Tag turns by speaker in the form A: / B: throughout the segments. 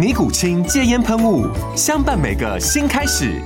A: 尼古清戒烟喷雾，相伴每个新开始。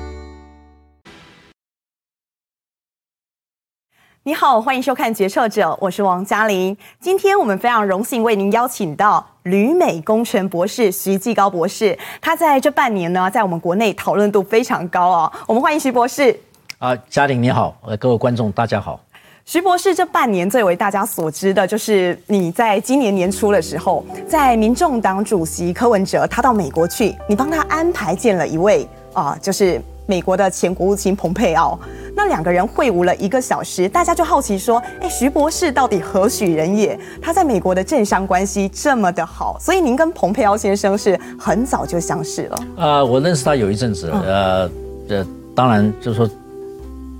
B: 你好，欢迎收看《决策者》，我是王嘉玲。今天我们非常荣幸为您邀请到旅美工程博士徐继高博士。他在这半年呢，在我们国内讨论度非常高哦。我们欢迎徐博士。
C: 啊，嘉玲你好，呃，各位观众大家好。
B: 徐博士这半年最为大家所知的，就是你在今年年初的时候，在民众党主席柯文哲他到美国去，你帮他安排见了一位啊，就是美国的前国务卿蓬佩奥。那两个人会晤了一个小时，大家就好奇说，哎，徐博士到底何许人也？他在美国的政商关系这么的好，所以您跟蓬佩奥先生是很早就相识了。
C: 呃，我认识他有一阵子，呃，呃，当然就是说。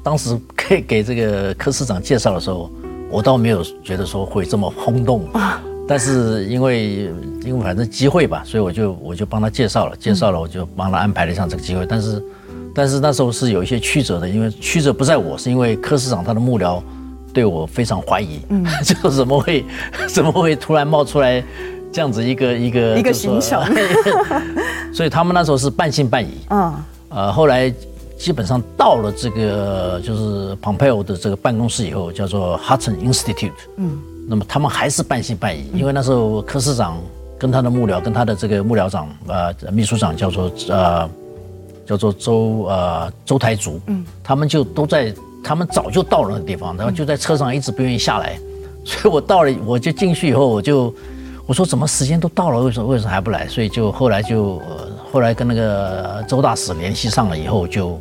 C: 当时给给这个柯市长介绍的时候，我倒没有觉得说会这么轰动，但是因为因为反正机会吧，所以我就我就帮他介绍了，介绍了我就帮他安排了一场这个机会。但是但是那时候是有一些曲折的，因为曲折不在我，是因为柯市长他的幕僚对我非常怀疑，嗯，就怎么会怎么会突然冒出来这样子一个一个
B: 一个行程，
C: 所以他们那时候是半信半疑，嗯，呃后来。基本上到了这个就是 Pompeo 的这个办公室以后，叫做 Hudson Institute。嗯，那么他们还是半信半疑，因为那时候柯市长跟他的幕僚，跟他的这个幕僚长呃秘书长叫做呃叫做周呃周台竹，嗯，他们就都在，他们早就到了那个地方，然后就在车上一直不愿意下来，所以我到了我就进去以后，我就我说怎么时间都到了，为什么为什么还不来？所以就后来就。呃后来跟那个周大使联系上了以后，就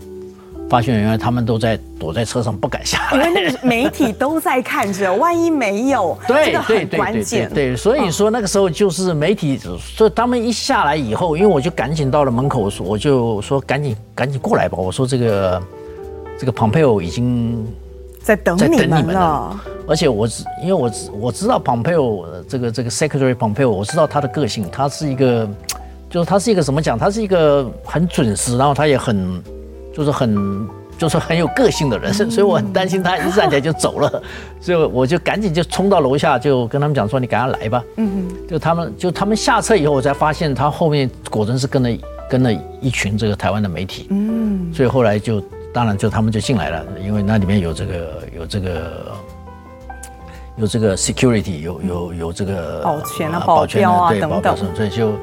C: 发现原来他们都在躲在车上不敢下来，
B: 因为那个媒体都在看着，万一没有，
C: 对，
B: 这个很关键。
C: 对，所以说那个时候就是媒体，所以他们一下来以后，因为我就赶紧到了门口，我就说赶紧赶紧过来吧。我说这个这个 Pompeo 已经
B: 在等你们了，
C: 而且我因为我我知道 Pompeo 这个这个 Secretary Pompeo，我知道他的个性，他是一个。就是他是一个怎么讲？他是一个很准时，然后他也很，就是很，就是很有个性的人，所以我很担心他一站起来就走了，所以我就赶紧就冲到楼下，就跟他们讲说：“你赶快来吧。”嗯嗯。就他们就他们下车以后，我才发现他后面果真是跟了跟了一群这个台湾的媒体。嗯。所以后来就当然就他们就进来了，因为那里面有这个有这个有这个 security 有有有这个
B: 保全啊保镖啊
C: 对
B: 等等，
C: 所以就。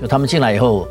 C: 就他们进来以后，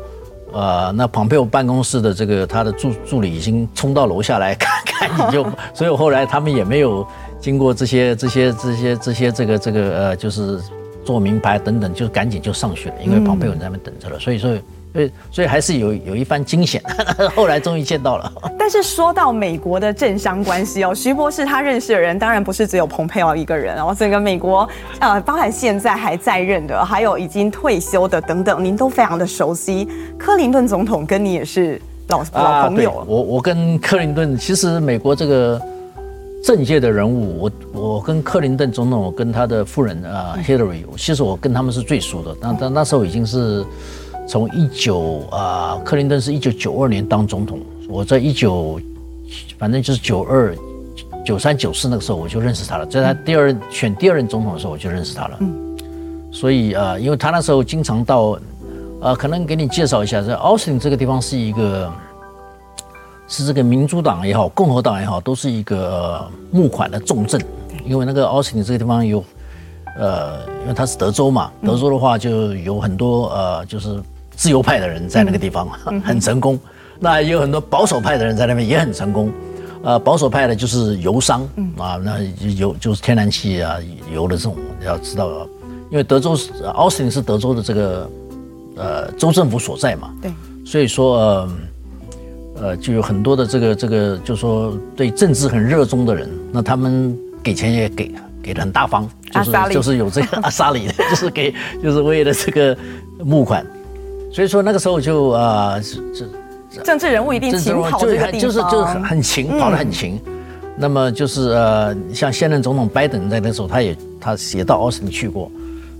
C: 呃，那庞佩奥办公室的这个他的助助理已经冲到楼下来看看你就，所以后来他们也没有经过这些这些这些这些这个这个呃，就是做名牌等等，就赶紧就上去了，因为庞佩奥在那边等着了，所以说。所以，所以还是有有一番惊险。后来终于见到了。
B: 但是说到美国的政商关系哦，徐博士他认识的人当然不是只有蓬佩奥一个人哦，整个美国呃，包含现在还在任的，还有已经退休的等等，您都非常的熟悉。克林顿总统跟你也是老老朋友。
C: 啊、我我跟克林顿，其实美国这个政界的人物，我我跟克林顿总统，我跟他的夫人啊 Hillary，其实我跟他们是最熟的。但但那时候已经是。从一九啊，克林顿是一九九二年当总统，我在一九，反正就是九二、九三、九四那个时候我就认识他了，在他第二选第二任总统的时候我就认识他了。嗯，所以啊，因为他那时候经常到，呃，可能给你介绍一下，在奥斯汀这个地方是一个，是这个民主党也好，共和党也好，都是一个募款的重镇，因为那个奥斯汀这个地方有，呃，因为它是德州嘛，德州的话就有很多呃，就是。自由派的人在那个地方 很成功，那也有很多保守派的人在那边也很成功，呃，保守派的就是油商，嗯。啊，那油就是天然气啊，油的这种要知道，因为德州是奥斯汀是德州的这个呃州政府所在嘛，
B: 对，
C: 所以说呃呃就有很多的这个这个，就是说对政治很热衷的人，那他们给钱也给。给的很大方，就是就是有这个阿萨里的，就是给就是为了这个募款，所以说那个时候就啊，
B: 这政治人物一定勤跑这个地方，
C: 就是就是很很勤，跑得很勤。那么就是呃，像现任总统拜登在那时候，他也他也到奥斯汀去过，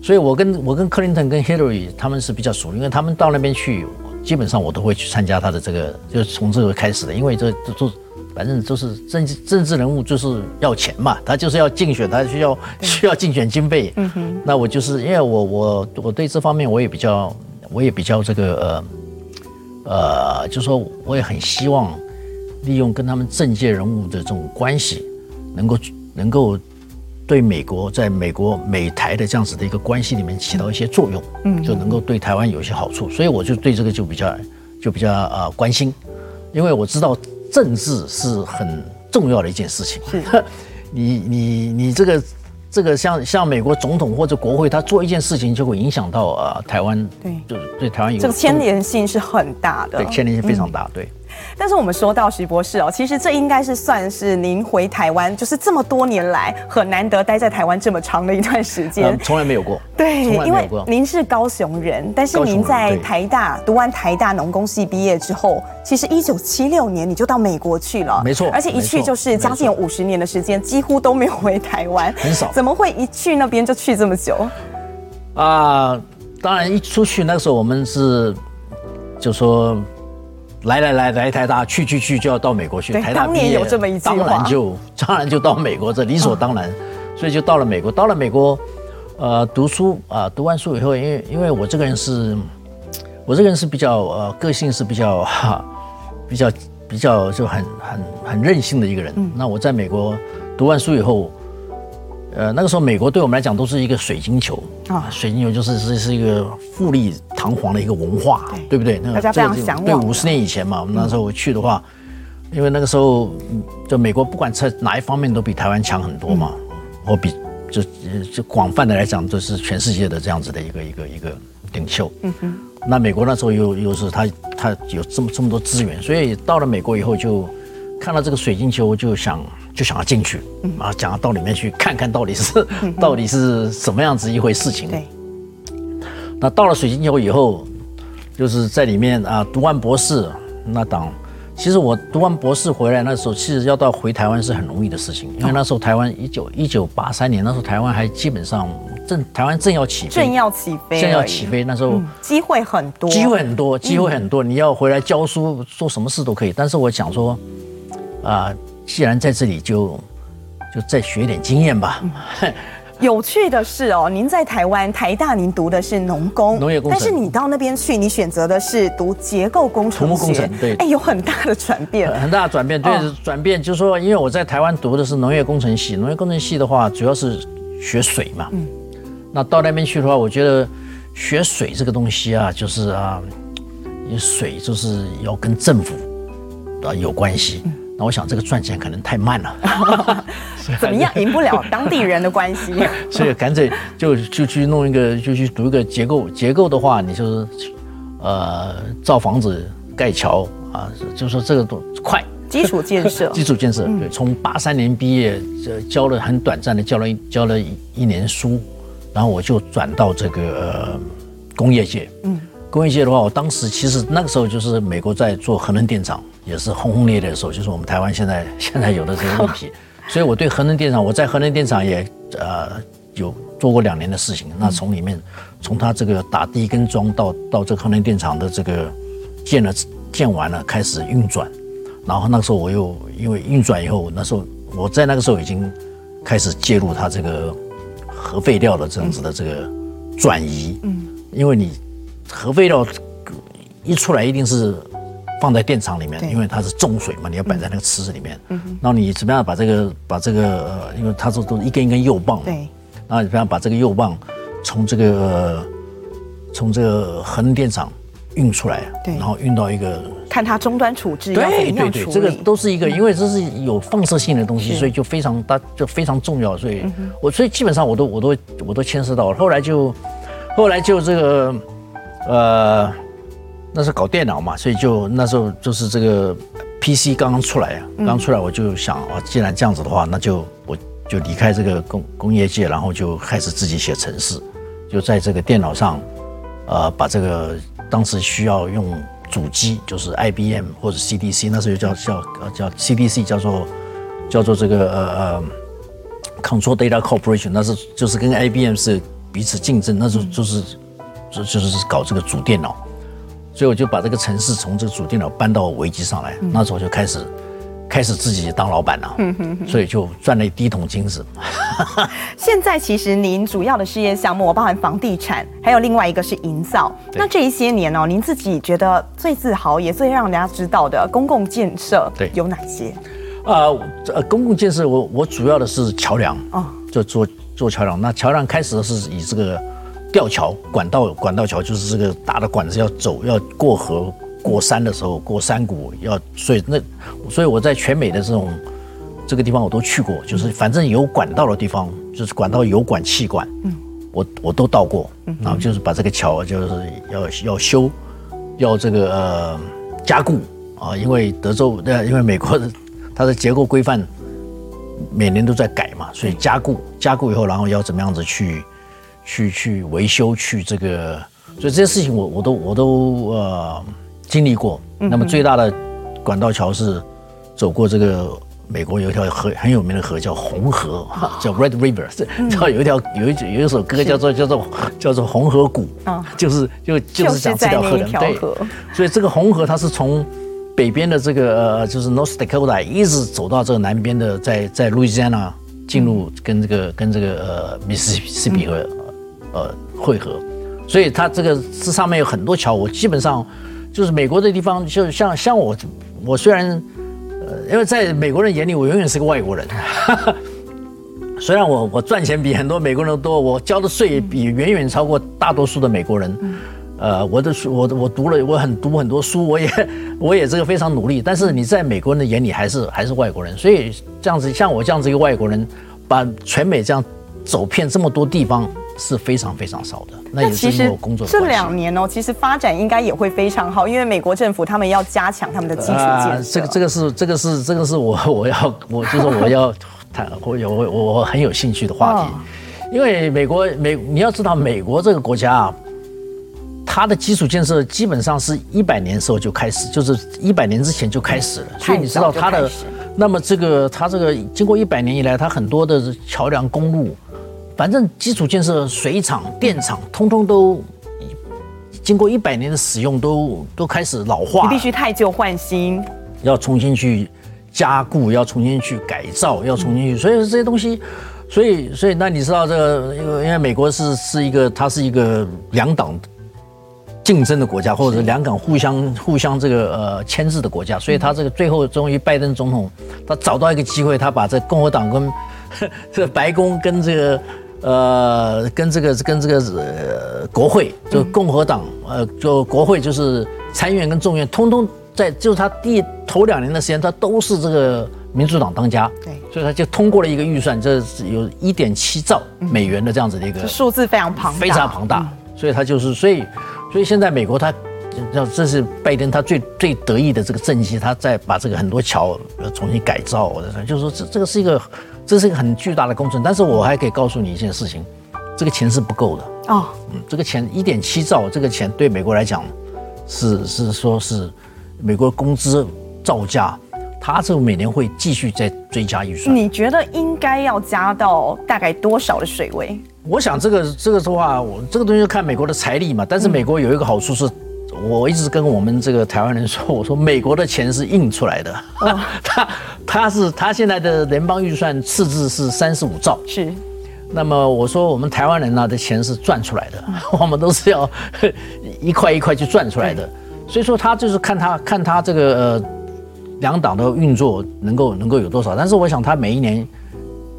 C: 所以我跟我跟克林顿跟 Hillary 他们是比较熟，因为他们到那边去，基本上我都会去参加他的这个，就是从这个开始的，因为这这都。反正就是政治政治人物就是要钱嘛，他就是要竞选，他需要需要竞选经费。嗯哼，那我就是因为我我我对这方面我也比较我也比较这个呃呃，就是说我也很希望利用跟他们政界人物的这种关系，能够能够对美国在美国美台的这样子的一个关系里面起到一些作用，嗯，就能够对台湾有一些好处，所以我就对这个就比较就比较呃关心，因为我知道。政治是很重要的一件事情。是，你你你这个这个像像美国总统或者国会，他做一件事情就会影响到啊台湾，对，就是对台湾有这个
B: 牵连性是很大的，
C: 对，牵连性非常大，嗯、对。
B: 但是我们说到徐博士哦，其实这应该是算是您回台湾，就是这么多年来很难得待在台湾这么长的一段时间，
C: 从来没有过。
B: 对，因为您是高雄人，但是您在台大读完台大农工系毕业之后，其实一九七六年你就到美国去了，
C: 没错，
B: 而且一去就是将近有五十年的时间，几乎都没有回台湾，
C: 很少。
B: 怎么会一去那边就去这么久？
C: 啊，当然一出去那个时候我们是就说。来来来来台大，去去去就要到美国去。台大
B: 当年有这么一句话，
C: 当然就 当然就到美国，这理所当然。所以就到了美国，到了美国，呃，读书啊，读完书以后，因为因为我这个人是，我这个人是比较呃个性是比较哈，比较比较就很很很任性的一个人。那我在美国读完书以后。呃，那个时候美国对我们来讲都是一个水晶球啊，水晶球就是是是一个富丽堂皇的一个文化，对不对？那个
B: 大家非常向往。
C: 对，五十年以前嘛，我们那时候去的话，因为那个时候就美国不管在哪一方面都比台湾强很多嘛，我比就就广泛的来讲，就是全世界的这样子的一个一个一个领袖。嗯哼。那美国那时候又又是他他有这么这么多资源，所以到了美国以后就看到这个水晶球就想。就想要进去，啊，想要到里面去看看到底是到底是什么样子一回事情。对。那到了水晶球以后，就是在里面啊，读完博士，那当其实我读完博士回来那时候，其实要到回台湾是很容易的事情，因为那时候台湾一九一九八三年那时候台湾还基本上正台湾正要起飞，
B: 正要起飞，
C: 正要起飞，那时候
B: 机会很多，
C: 机会很多，机会很多，你要回来教书做什么事都可以。但是我想说，啊。既然在这里就，就就再学点经验吧。
B: 嗯。有趣的是哦，您在台湾台大，您读的是农工，农业工程，但是你到那边去，你选择的是读结构工程，土木工程，对，哎，有很大的转变，
C: 很大的转变。对，哦、转变就是说，因为我在台湾读的是农业工程系，农业工程系的话，主要是学水嘛。嗯。那到那边去的话，我觉得学水这个东西啊，就是啊，水就是要跟政府啊有关系。嗯那我想这个赚钱可能太慢了，
B: 怎么样赢不了当地人的关系？
C: 所以干脆就就去弄一个，就去读一个结构。结构的话，你就是呃造房子、盖桥啊，就是说这个都快。
B: 基础建设，
C: 基础建设。对，从八三年毕业，教了很短暂的教了一教了一一年书，然后我就转到这个呃工业界。嗯，工业界的话，我当时其实那个时候就是美国在做核能电厂。也是轰轰烈烈的时候，就是我们台湾现在 现在有的这个问题，所以我对核能电厂，我在核能电厂也呃有做过两年的事情。那从里面，从它这个打第一根桩到到这个核能电厂的这个建了建完了开始运转，然后那个时候我又因为运转以后，那时候我在那个时候已经开始介入它这个核废料的这样子的这个转移，嗯，因为你核废料一出来一定是。放在电厂里面，因为它是重水嘛，你要摆在那个池子里面。嗯，然后你怎么样把这个把这个，呃，因为它是都是一根一根幼棒。对。然后你怎么样把这个幼棒从这个从这个核能电厂运出来？对。然后运到一个
B: 看它终端处置。
C: 对对对，这个都是一个，因为这是有放射性的东西，所以就非常大，就非常重要。所以我所以基本上我都我都我都牵涉到了。后来就后来就这个呃，那是搞电脑嘛，所以就那时候就是这个 PC 刚刚出来啊，刚出来我就想啊，既然这样子的话，那就我就离开这个工工业界，然后就开始自己写程式，就在这个电脑上，呃，把这个当时需要用。主机就是 IBM 或者 CDC，那时候叫叫叫 CDC，叫做叫做这个呃呃 Control Data Corporation，那是就是跟 IBM 是彼此竞争，那时候就是就就是搞这个主电脑，所以我就把这个城市从这个主电脑搬到微机上来，那时候就开始。开始自己当老板了，嗯哼，所以就赚了一第一桶金子。
B: 现在其实您主要的事业项目包含房地产，还有另外一个是营造。那这一些年哦，您自己觉得最自豪也最让人家知道的公共建设，对，有哪些？
C: 啊，呃，公共建设我我主要的是桥梁哦，就做做桥梁。那桥梁开始的是以这个吊桥、管道、管道桥，就是这个大的管子要走要过河。过山的时候，过山谷要，所以那，所以我在全美的这种这个地方我都去过，就是反正有管道的地方，就是管道有管气管，嗯，我我都到过，然后就是把这个桥就是要要修，要这个呃加固啊，因为德州呃，因为美国的它的结构规范每年都在改嘛，所以加固加固以后，然后要怎么样子去去去维修去这个，所以这些事情我我都我都呃。经历过，那么最大的管道桥是走过这个美国有一条河很有名的河叫红河，叫 Red River，叫有一条有一有一首歌叫做叫做叫做红河谷，就是就就是讲这条河的，对，所以这个红河它是从北边的这个呃就是 North Dakota 一直走到这个南边的，在在 Louisiana 进入跟这个跟这个呃密西西比河呃汇合，所以它这个这上面有很多桥，我基本上。就是美国的地方，就像像我，我虽然，呃，因为在美国人眼里，我永远是个外国人。虽然我我赚钱比很多美国人多，我交的税也比远远超过大多数的美国人。呃，我的书，我我读了，我很读很多书，我也 我也这个非常努力。但是你在美国人的眼里还是还是外国人，所以这样子像我这样子一个外国人，把全美这样走遍这么多地方。是非常非常少的。那也是因为我工作的。这两
B: 年哦，其实发展应该也会非常好，因为美国政府他们要加强他们的基础建设。
C: 这个这个是这个是这个是我我要我就是我要谈我有我我很有兴趣的话题，因为美国美你要知道美国这个国家啊，它的基础建设基本上是一百年的时候就开始，就是一百年之前就开始了，所以你知道它的那么这个它这个经过一百年以来，它很多的桥梁公路。反正基础建设、水厂、电厂，通通都经过一百年的使用，都都开始老化。
B: 你必须汰旧换新，
C: 要重新去加固，要重新去改造，要重新去。所以这些东西，所以所以那你知道这个，因为因为美国是是一个，它是一个两党竞争的国家，或者是两党互相互相这个呃牵制的国家，所以他这个最后终于拜登总统他找到一个机会，他把这共和党跟 这个白宫跟这个。呃，跟这个跟这个呃国会，就共和党，呃，就国会就是参议院跟众院，通通在就是他第头两年的时间，他都是这个民主党当家，对，所以他就通过了一个预算，这是有一点七兆美元的这样子的一个
B: 数字非常庞大，
C: 非常庞大，所以他就是所以所以现在美国他，要这是拜登他最最得意的这个政绩，他在把这个很多桥重新改造，就是说这这个是一个。这是一个很巨大的工程，但是我还可以告诉你一件事情，这个钱是不够的哦。嗯，这个钱一点七兆，这个钱对美国来讲是是说是美国工资造价，它这个每年会继续再追加预算。
B: 你觉得应该要加到大概多少的水位？
C: 我想这个这个的话，我这个东西看美国的财力嘛。但是美国有一个好处是。嗯我一直跟我们这个台湾人说，我说美国的钱是印出来的，哦、他他是他现在的联邦预算赤字是三十五兆，
B: 是。
C: 那么我说我们台湾人呢的钱是赚出来的，嗯、我们都是要 一块一块去赚出来的，所以说他就是看他看他这个呃两党的运作能够能够有多少，但是我想他每一年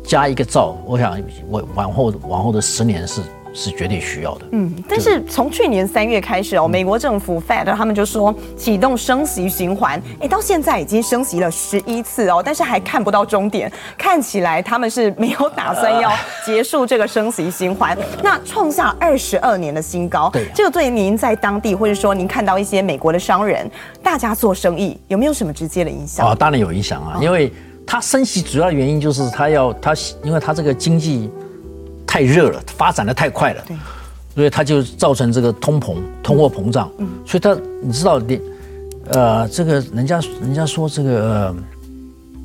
C: 加一个兆，我想我往后往后的十年是是绝对需要的。
B: 嗯，但是从去年三月开始哦，美国政府 Fed 他们就说启动升息循环，哎，到现在已经升息了十一次哦，但是还看不到终点，看起来他们是没有打算要结束这个升息循环，那创下二十二年的新高。
C: 对，
B: 这个对您在当地或者说您看到一些美国的商人，大家做生意有没有什么直接的影响？
C: 啊，当然有影响啊，因为它升息主要的原因就是它要它，因为它这个经济。太热了，发展的太快了，对，所以它就造成这个通膨、通货膨胀。嗯，所以它你知道联，呃，这个人家人家说这个，呃、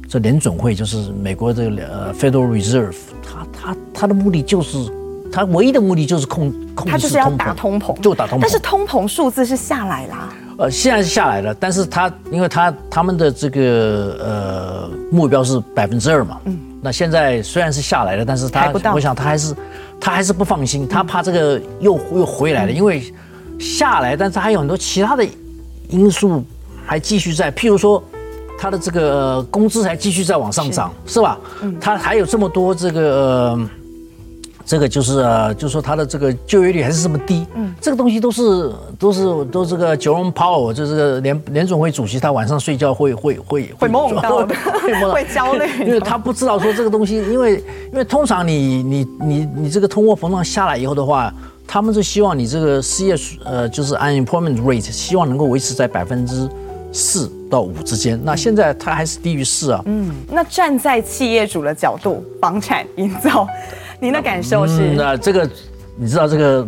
C: 这联准会就是美国这个呃 Federal Reserve，它它它的目的就是，它唯一的目的就是控控制通膨，它就是要
B: 打通膨，
C: 就打通膨。
B: 但是通膨数字是下来啦，
C: 呃，现在是下来了，但是他因为他他们的这个呃目标是百分之二嘛，嗯。那现在虽然是下来了，但是他，我想他还是，他还是不放心，他怕这个又又回来了，因为下来，但是还有很多其他的因素还继续在，譬如说他的这个工资还继续在往上涨，是吧？他还有这么多这个。这个就是呃，就是说他的这个就业率还是这么低，嗯，这个东西都是都是都这个 Jerome Powell 就是这个联联总会主席，他晚上睡觉会会会
B: 会梦到的，会焦虑，
C: 因为他不知道说这个东西，因为因为通常你你你你这个通货膨胀下来以后的话，他们是希望你这个失业呃就是 unemployment rate 希望能够维持在百分之四到五之间，那现在它还是低于四啊，嗯，
B: 那站在企业主的角度，房产营造。您的感受是？
C: 嗯、那这个你知道，这个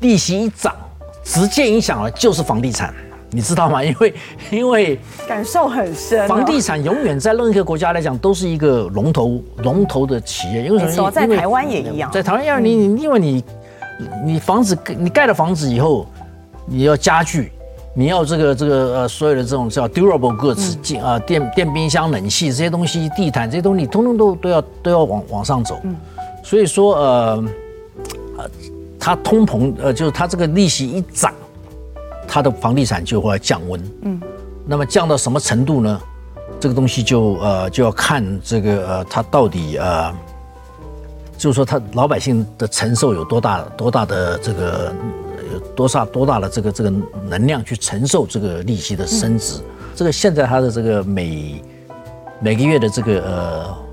C: 利息一涨，直接影响了就是房地产，你知道吗？因为因为
B: 感受很深，
C: 房地产永远在任何一个国家来讲都是一个龙头龙头的企业。因为什么？
B: 在台湾也一样，
C: 在台湾要你你因为你你房子你盖了房子以后，你要家具，你要这个这个呃所有的这种叫 durable goods，电电冰箱、冷气这些东西，地毯这些东西，通通都都要都要往往上走。嗯所以说，呃，呃，它通膨，呃，就是它这个利息一涨，它的房地产就会降温。嗯，那么降到什么程度呢？这个东西就呃就要看这个呃，它到底呃，就是说它老百姓的承受有多大，多大的这个有多少多大的这个这个能量去承受这个利息的升值。嗯、这个现在它的这个每每个月的这个呃。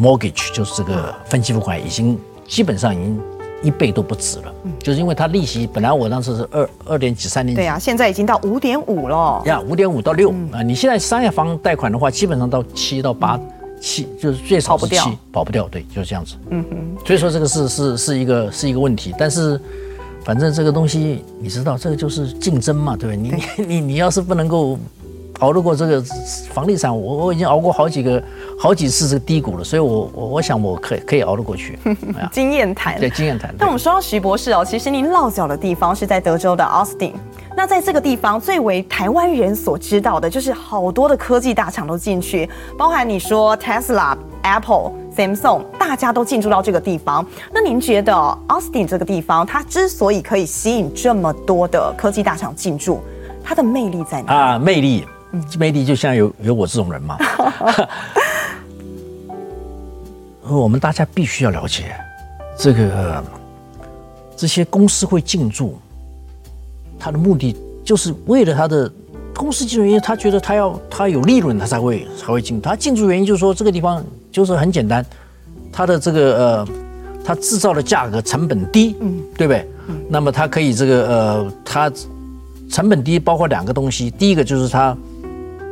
C: Mortgage 就是这个分期付款，已经基本上已经一倍都不止了，就是因为它利息本来我当时是二二点几三点几，
B: 对啊，现在已经到五点五了，
C: 呀，五点五到六啊，你现在商业房贷款的话，基本上到七到八七，就是最少是七，保不掉，对，就是这样子，嗯哼，所以说这个是是是一个是一个问题，但是反正这个东西你知道，这个就是竞争嘛，对不对？你你你要是不能够。熬得过这个房地产，我我已经熬过好几个好几次这个低谷了，所以我我我想我可以可以熬得过去。
B: 经验谈，
C: 对经验谈。
B: 那我们说到徐博士哦，其实您落脚的地方是在德州的 Austin。那在这个地方，最为台湾人所知道的就是好多的科技大厂都进去，包含你说 Tesla、Apple、Samsung，大家都进驻到这个地方。那您觉得 Austin 这个地方，它之所以可以吸引这么多的科技大厂进驻，它的魅力在哪
C: 啊？魅力。魅力就像有有我这种人嘛，我们大家必须要了解，这个这些公司会进驻，他的目的就是为了他的公司进驻，因为他觉得他要他有利润，他才会才会进。他进驻原因就是说这个地方就是很简单，他的这个呃，他制造的价格成本低，嗯，对不对？那么他可以这个呃，他成本低，包括两个东西，第一个就是他。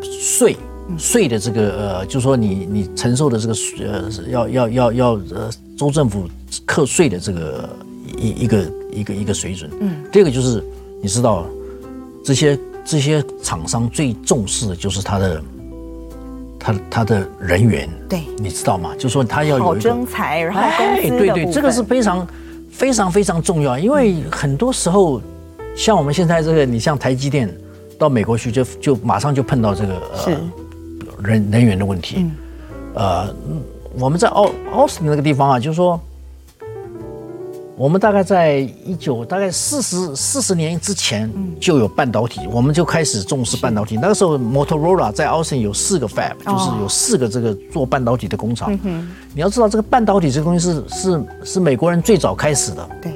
C: 税税的这个呃，就是说你你承受的这个呃，要要要要呃，州政府课税的这个一一个一个一个水准。嗯。第二个就是你知道，这些这些厂商最重视的就是他的他他的人员。
B: 对。
C: 你知道吗？就是说他要有一个
B: 征才，然后公司的。
C: 对对，这个是非常非常非常重要，因为很多时候像我们现在这个，你像台积电。到美国去就就马上就碰到这个呃人人员的问题，呃，我们在奥奥斯汀那个地方啊，就是说，我们大概在一九大概四十四十年之前就有半导体，我们就开始重视半导体。那个时候，Motorola 在奥斯汀有四个 Fab，就是有四个这个做半导体的工厂。你要知道，这个半导体这个东西是是是美国人最早开始的。对。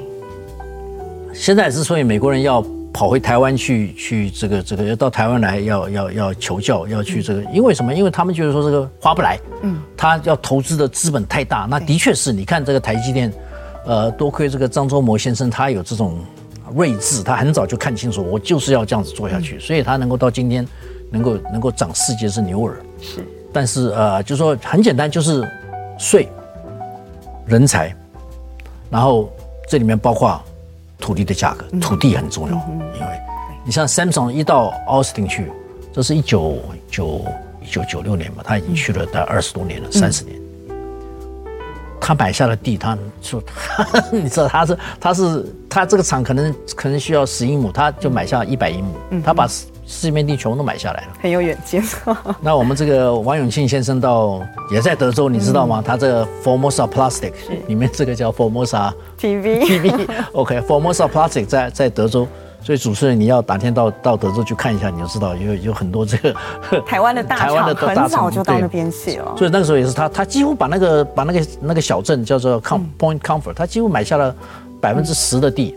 C: 现在之所以美国人要跑回台湾去，去这个这个要到台湾来要要要求教，要去这个，因为什么？因为他们就是说这个划不来，嗯，他要投资的资本太大。那的确是你看这个台积电，呃，多亏这个张忠谋先生，他有这种睿智，他很早就看清楚，我就是要这样子做下去，所以他能够到今天能够能够长世界之牛耳。是，但是呃，就说很简单，就是税、人才，然后这里面包括。土地的价格，土地很重要，因为你像 Samsung 一到奥斯汀去，这是一九九一九九六年嘛，他已经去了大概二十多年了，三十年。他买下了地，他说，你知道他是他是他这个厂可能可能需要十英亩，他就买下一百英亩，他把四面地全部都买下来了，
B: 很有远见。
C: 那我们这个王永庆先生到也在德州，你知道吗？他这个 Formosa Plastic 里面这个叫 Formosa
B: TV
C: TV，OK，Formosa Plastic 在在德州，所以主持人你要哪天到到德州去看一下，你就知道有有很多这个
B: 台湾的大厂，很早就到那边去了。
C: 所以那个时候也是他，他几乎把那个把那个那个小镇叫做 Point Comfort，他几乎买下了百分之十的地。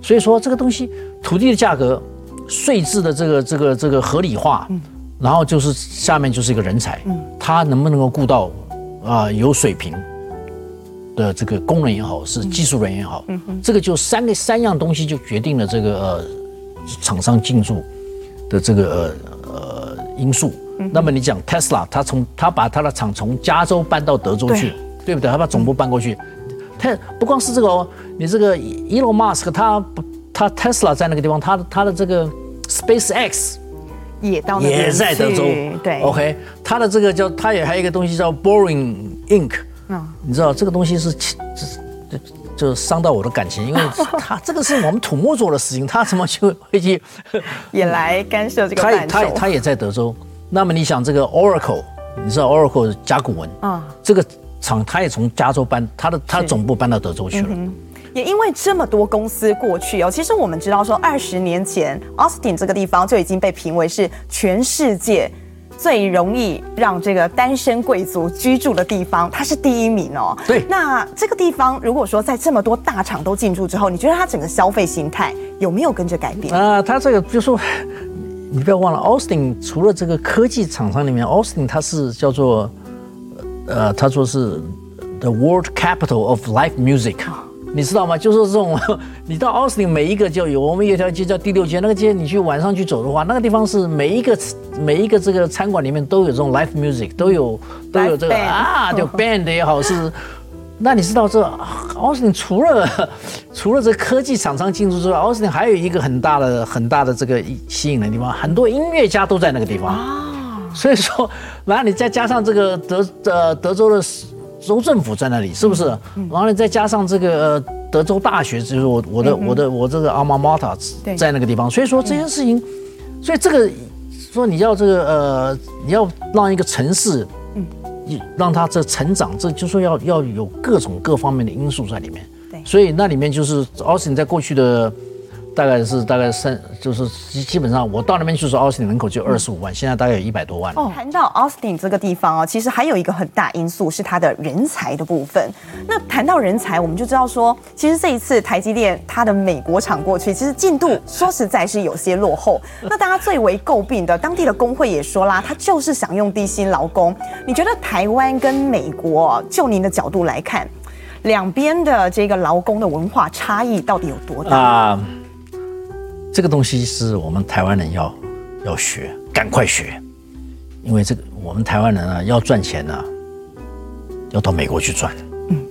C: 所以说这个东西土地的价格。税制的这个这个这个合理化，然后就是下面就是一个人才，他能不能够顾到啊有水平的这个工人也好，是技术人员也好，这个就三个三样东西就决定了这个呃厂商进驻的这个呃呃因素。那么你讲 Tesla，他从他把他的厂从加州搬到德州去，对。不对？他把总部搬过去，他不光是这个哦，你这个 Elon Musk 他他 Tesla 在那个地方，他的他的这个。SpaceX
B: 也到
C: 也在德州，
B: 对
C: ，OK，他的这个叫，他也还有一个东西叫 Boring Ink，嗯，你知道这个东西是，这就伤到我的感情，因为 他这个是我们土木做的事情，他怎么就会去
B: 也来干涉这个？
C: 他他他也在德州，那么你想这个 Oracle，你知道 Oracle 甲骨文。啊，这个厂他也从加州搬，他的他的总部搬到德州去了。
B: 也因为这么多公司过去哦，其实我们知道说，二十年前，Austin 这个地方就已经被评为是全世界最容易让这个单身贵族居住的地方，它是第一名哦。
C: 对。
B: 那这个地方如果说在这么多大厂都进驻之后，你觉得它整个消费形态有没有跟着改变？
C: 啊，它这个就说，你不要忘了，Austin 除了这个科技厂商里面，Austin 它是叫做，呃，他说是 The World Capital of Live Music。你知道吗？就是这种，你到奥斯汀每一个就有，我们有一条街叫第六街，那个街你去晚上去走的话，那个地方是每一个每一个这个餐馆里面都有这种 live music，都有都有这个啊，就 band 也好是。那你知道这奥斯汀除了除了这科技厂商进驻之外，奥斯汀还有一个很大的很大的这个吸引的地方，很多音乐家都在那个地方啊。所以说，然后你再加上这个德呃德州的。州政府在那里，是不是？然后呢，再加上这个德州大学，就是我我的我的我这个 alma mater 在那个地方，所以说这件事情，所以这个说你要这个呃，你要让一个城市，嗯，让它这成长，这就说要要有各种各方面的因素在里面。对，所以那里面就是奥斯你在过去的。大概是大概三，就是基基本上我到那边去说，奥斯汀人口就二十五万，现在大概有一百多万。哦，
B: 谈到奥斯汀这个地方哦，其实还有一个很大因素是它的人才的部分。那谈到人才，我们就知道说，其实这一次台积电它的美国厂过去，其实进度 说实在是有些落后。那大家最为诟病的，当地的工会也说啦，他就是想用低薪劳工。你觉得台湾跟美国，就您的角度来看，两边的这个劳工的文化差异到底有多大？Uh
C: 这个东西是我们台湾人要要学，赶快学，因为这个我们台湾人啊要赚钱呢、啊，要到美国去赚。嗯，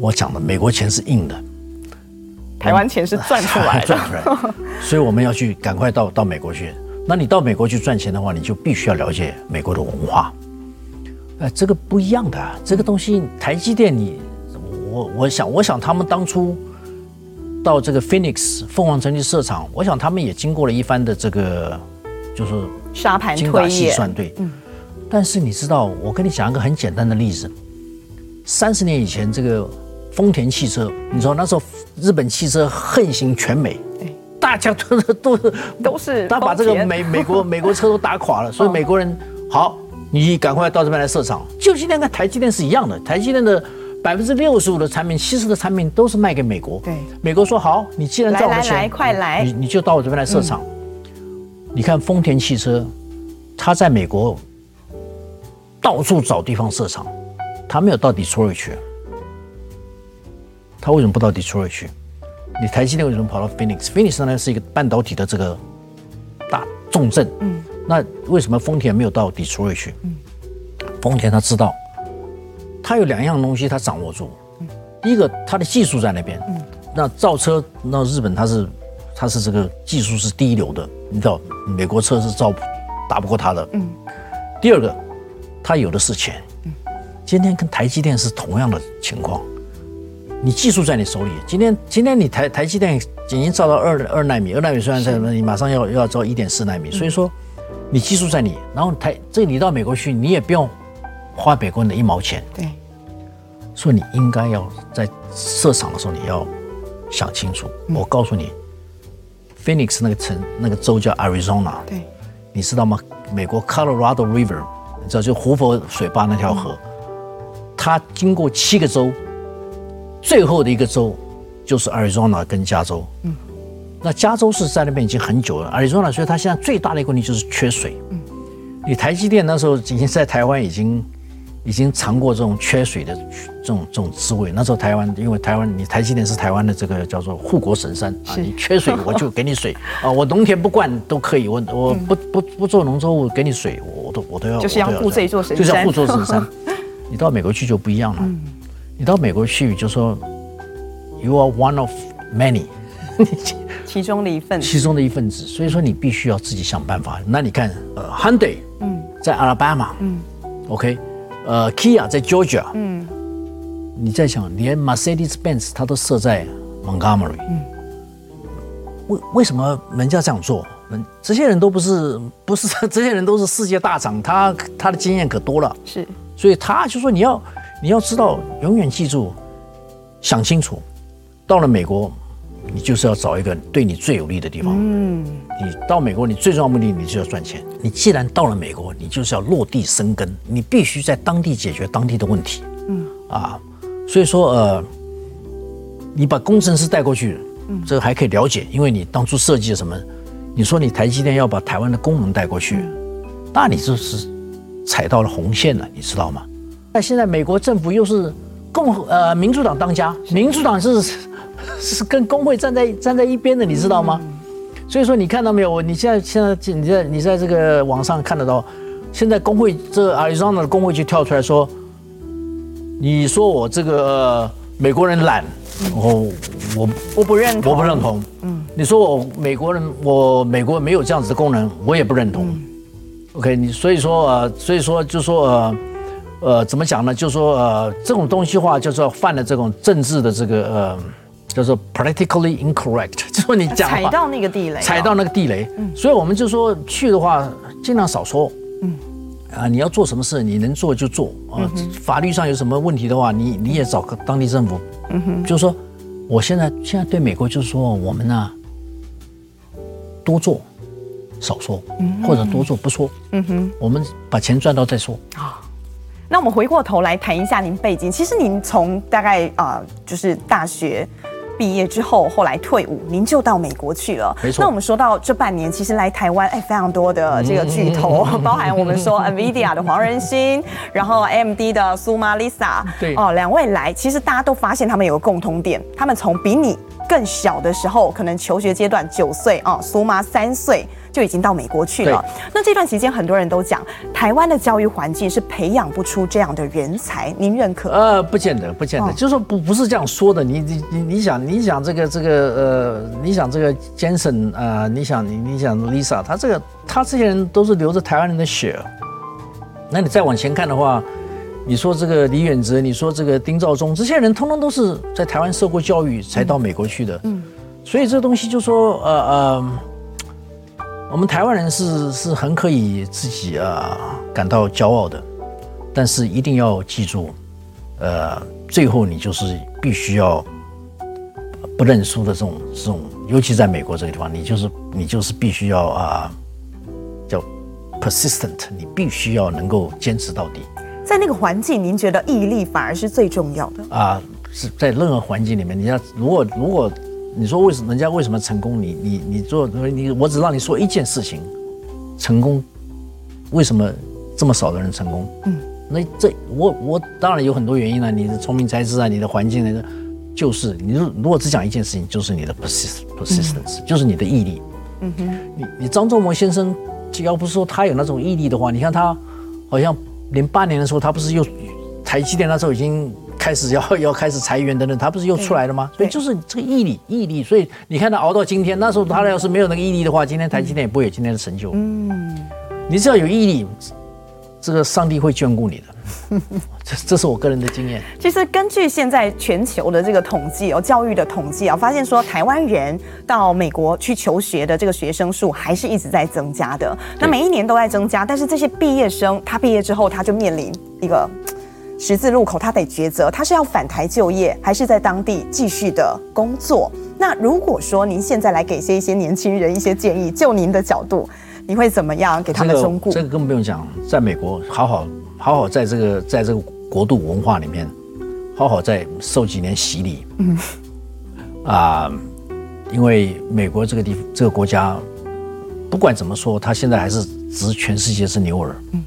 C: 我讲的美国钱是硬的，
B: 台湾钱是赚出来的，赚出来。
C: 所以我们要去赶快到到美国去。那你到美国去赚钱的话，你就必须要了解美国的文化。哎，这个不一样的，这个东西台积电你，我我想我想他们当初。到这个 Phoenix 凤凰城去设厂，我想他们也经过了一番的这个，就是
B: 沙盘
C: 精打细算，对。嗯。但是你知道，我跟你讲一个很简单的例子。三十年以前，这个丰田汽车，你知道那时候日本汽车横行全美，对，大家都都是
B: 都是，
C: 他把这个美美国美国车都打垮了，所以美国人好，你赶快到这边来设厂。就今天跟台积电是一样的，台积电的。百分之六十五的产品，七十的产品都是卖给美国。
B: 对，
C: 美国说好，你既然赚我的钱，
B: 来来来，快来，
C: 你你就到我这边来设厂。嗯、你看丰田汽车，它在美国到处找地方设厂，他没有到 Detroit 去。他为什么不到 Detroit 去？你台积电为什么跑到 Phoenix？Phoenix 呢是一个半导体的这个大重镇。嗯，那为什么丰田没有到 Detroit 去？嗯，丰田他知道。他有两样东西，他掌握住。第一个，他的技术在那边。那造车，那日本他是，他是这个技术是第一流的。你知道，美国车是造打不过他的。第二个，他有的是钱。今天跟台积电是同样的情况。你技术在你手里。今天，今天你台台积电已经造到二二纳米，二纳米虽然在，你马上要要造一点四纳米。所以说，你技术在你。然后台这你到美国去，你也不用。花美国人的一毛钱，
B: 对，
C: 所以你应该要在设厂的时候，你要想清楚。嗯、我告诉你，Phoenix 那个城那个州叫 Arizona，
B: 对，
C: 你知道吗？美国 Colorado River，你知道就胡佛水坝那条河，嗯、它经过七个州，最后的一个州就是 Arizona 跟加州。嗯，那加州是在那边已经很久了，Arizona 所以它现在最大的一个问题就是缺水。嗯，你台积电那时候已经在台湾已经。已经尝过这种缺水的这种这种滋味。那时候台湾，因为台湾你台积电是台湾的这个叫做护国神山啊，你缺水我就给你水 啊，我农田不灌都可以，我我不不不做农作物给你水，我都我都要
B: 就是要护这一座神山，
C: 就是要护这座神山。你到美国去就不一样了，你到美国去就说 you are one of many，
B: 其中的一份，
C: 其中的一份子，所以说你必须要自己想办法。那你看呃 Hyundai 嗯，在 Alabama 嗯，OK。呃，Kia 在 Georgia，嗯，你在想，连 Mercedes-Benz 它都设在 Montgomery，嗯，为为什么人家这样做？人这些人都不是不是 这些人都是世界大厂，他他的经验可多了，
B: 是，
C: 所以他就说你要你要知道，永远记住，想清楚，到了美国。你就是要找一个对你最有利的地方。嗯，你到美国，你最重要的目的，你就要赚钱。你既然到了美国，你就是要落地生根，你必须在当地解决当地的问题。嗯，啊，所以说呃，你把工程师带过去，嗯，这个还可以了解，因为你当初设计了什么？你说你台积电要把台湾的工人带过去，那你就是踩到了红线了，你知道吗？那现在美国政府又是共和呃民主党当家，民主党是。是跟工会站在站在一边的，你知道吗？所以说你看到没有？我你现在现在你在你在这个网上看得到，现在工会这 Arizona 的工会就跳出来说，你说我这个美国人懒，我我
B: 我不认同，
C: 我不认同。嗯，你说我美国人，我美国没有这样子的功能，我也不认同。OK，你所以说呃，所以说就说呃呃怎么讲呢？就说呃这种东西话就是犯了这种政治的这个呃。叫做 politically incorrect，就说你讲
B: 踩到那个地雷，
C: 踩到那个地雷，嗯，所以我们就说去的话尽量少说，嗯，啊，你要做什么事，你能做就做。啊，法律上有什么问题的话，你你也找个当地政府，嗯哼，就是说，我现在现在对美国就是说，我们呢多做少说，或者多做不说，嗯哼，我们把钱赚到再说。啊。
B: 那我们回过头来谈一下您背景，其实您从大概啊就是大学。毕业之后，后来退伍，您就到美国去了。
C: 没错。
B: 那我们说到这半年，其实来台湾，哎，非常多的这个巨头，包含我们说 NVIDIA 的黄仁勋，然后 AMD 的苏玛丽
C: 莎对
B: 哦，两位来，其实大家都发现他们有个共同点，他们从比你更小的时候，可能求学阶段九岁啊，苏妈三岁。就已经到美国去了。那这段期间，很多人都讲，台湾的教育环境是培养不出这样的人才。您认可？
C: 呃，不见得，不见得，哦、就是说不不是这样说的。你你你你想你想这个这个呃，你想这个 Jensen 啊、呃，你想你你想 Lisa，他这个他这些人都是流着台湾人的血。那你再往前看的话，你说这个李远哲，你说这个丁肇中，这些人通通都是在台湾受过教育才到美国去的。嗯，所以这东西就说呃呃。我们台湾人是是很可以自己啊感到骄傲的，但是一定要记住，呃，最后你就是必须要不认输的这种这种，尤其在美国这个地方，你就是你就是必须要啊叫 persistent，你必须要能够坚持到底。
B: 在那个环境，您觉得毅力反而是最重要的
C: 啊？是在任何环境里面，你要如果如果你说为什么人家为什么成功，你你你做你我只让你说一件事情，成功为什么这么少的人成功？嗯，那这我我当然有很多原因了，你的聪明才智啊，你的环境那个，就是你如果只讲一件事情，就是你的 persist persistence，、嗯、就是你的毅力。嗯哼，你你张忠谋先生，要不是说他有那种毅力的话，你看他好像。零八年的时候，他不是又台积电那时候已经开始要 要开始裁员等等，他不是又出来了吗？所以就是这个毅力，毅力。所以你看他熬到今天，那时候他要是没有那个毅力的话，今天台积电也不会有今天的成就。嗯，你只要有毅力，这个上帝会眷顾你的。这这是我个人的经验。
B: 其实根据现在全球的这个统计哦，教育的统计啊，发现说台湾人到美国去求学的这个学生数还是一直在增加的。那每一年都在增加，但是这些毕业生他毕业之后，他就面临一个十字路口，他得抉择，他是要返台就业，还是在当地继续的工作？那如果说您现在来给一些一些年轻人一些建议，就您的角度，你会怎么样给他们忠告？
C: 这个、这个、根本不用讲，在美国好好。好好在这个在这个国度文化里面，好好再受几年洗礼。嗯，啊，因为美国这个地这个国家，不管怎么说，他现在还是值全世界是牛耳。嗯，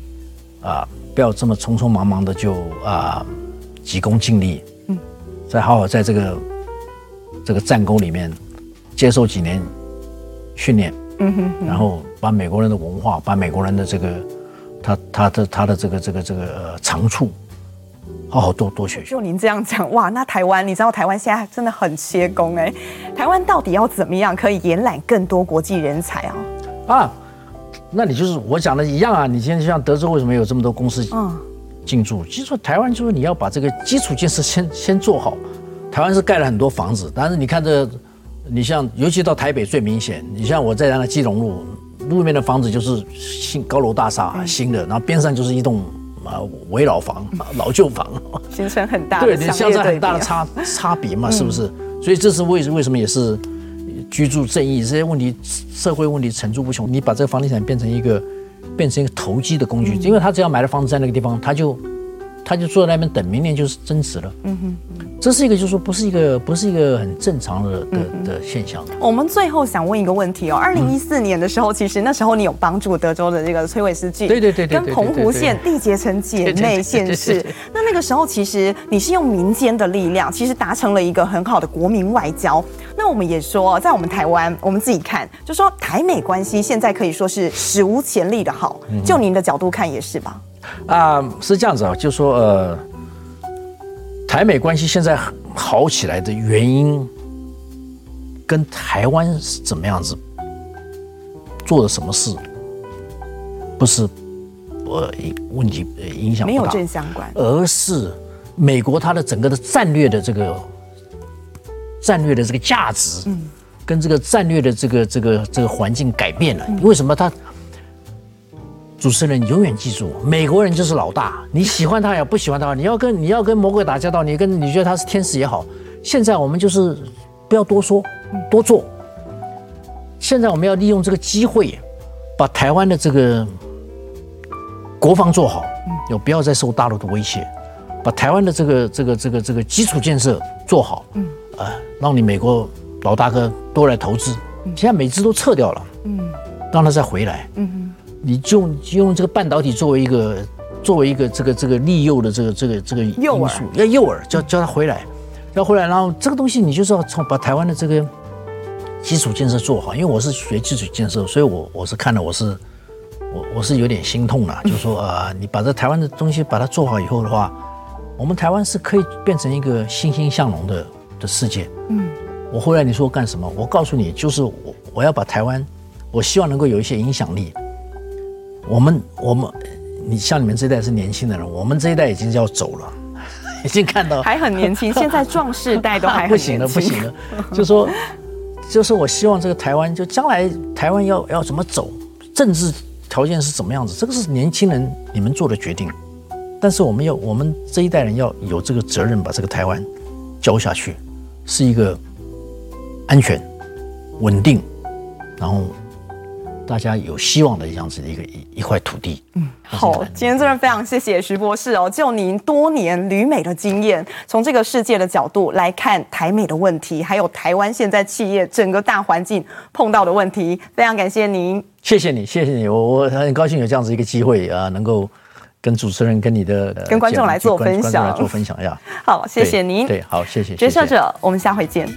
C: 啊，不要这么匆匆忙忙的就啊急功近利。嗯，再好好在这个这个战功里面接受几年训练。嗯哼，然后把美国人的文化，把美国人的这个。他他的他的这个这个这个呃长处，好好多多学学。
B: 就您这样讲哇，那台湾你知道台湾现在真的很缺工哎，台湾到底要怎么样可以延揽更多国际人才啊？
C: 啊，那你就是我讲的一样啊。你现在像德州为什么有这么多公司嗯进驻？其实台湾就是你要把这个基础建设先先做好。台湾是盖了很多房子，但是你看这，你像尤其到台北最明显，你像我在那个基隆路。路面的房子就是新高楼大厦，新的，然后边上就是一栋啊围老房、老旧房，
B: 形成很大
C: 对，你相差很大的差差别嘛，是不是？所以这是为为什么也是居住正义这些问题，社会问题层出不穷。你把这个房地产变成一个变成一个投机的工具，因为他只要买了房子在那个地方，他就。他就坐在那边等，明年就是增值了。嗯哼，这是一个，就是说不是一个，不是一个很正常的的的现象。
B: 我们最后想问一个问题哦，二零一四年的时候，其实那时候你有帮助德州的这个崔伟斯郡，
C: 对对对，
B: 跟澎湖县缔结成姐妹县市。那那个时候，其实你是用民间的力量，其实达成了一个很好的国民外交。那我们也说，在我们台湾，我们自己看，就说台美关系现在可以说是史无前例的好。就您的角度看，也是吧？
C: 啊，是这样子啊，就说呃，台美关系现在好起来的原因，跟台湾是怎么样子做了什么事，不是呃问题影响，
B: 没有正相关，
C: 而是美国它的整个的战略的这个战略的这个价值，嗯，跟这个战略的这个这个这个环境改变了，为什么它？主持人，你永远记住，美国人就是老大。你喜欢他也不喜欢他，你要跟你要跟魔鬼打交道，你跟你觉得他是天使也好。现在我们就是不要多说，多做。现在我们要利用这个机会，把台湾的这个国防做好，有不要再受大陆的威胁，把台湾的这个这个这个这个基础建设做好，嗯，啊，让你美国老大哥多来投资。现在美资都撤掉了，嗯，让他再回来，嗯。你就用这个半导体作为一个作为一个这个这个利诱的这个这个这个因素，要诱饵，叫叫他回来，要回来，然后这个东西你就是要从把台湾的这个基础建设做好。因为我是学基础建设，所以我我是看了我是我我是有点心痛了，就是说啊，你把这台湾的东西把它做好以后的话，我们台湾是可以变成一个欣欣向荣的的世界。嗯，我回来你说干什么？我告诉你，就是我我要把台湾，我希望能够有一些影响力。我们我们，你像你们这一代是年轻的人，我们这一代已经要走了，已经看到
B: 还很年轻，现在壮世代都还
C: 不行了，不行了。就说，就是我希望这个台湾，就将来台湾要要怎么走，政治条件是怎么样子，这个是年轻人你们做的决定。但是我们要，我们这一代人要有这个责任，把这个台湾交下去，是一个安全、稳定，然后大家有希望的这样子的一个一一块土地。嗯，
B: 好，今天真的非常谢谢徐博士哦，就您多年旅美的经验，从这个世界的角度来看台美的问题，还有台湾现在企业整个大环境碰到的问题，非常感谢您。
C: 谢谢你，谢谢你，我我很高兴有这样子一个机会啊，能够跟主持人跟你的
B: 跟观众来做分享，
C: 做分享呀。
B: 好，谢谢您。
C: 对，好，谢谢。
B: 决策者，我们下回见。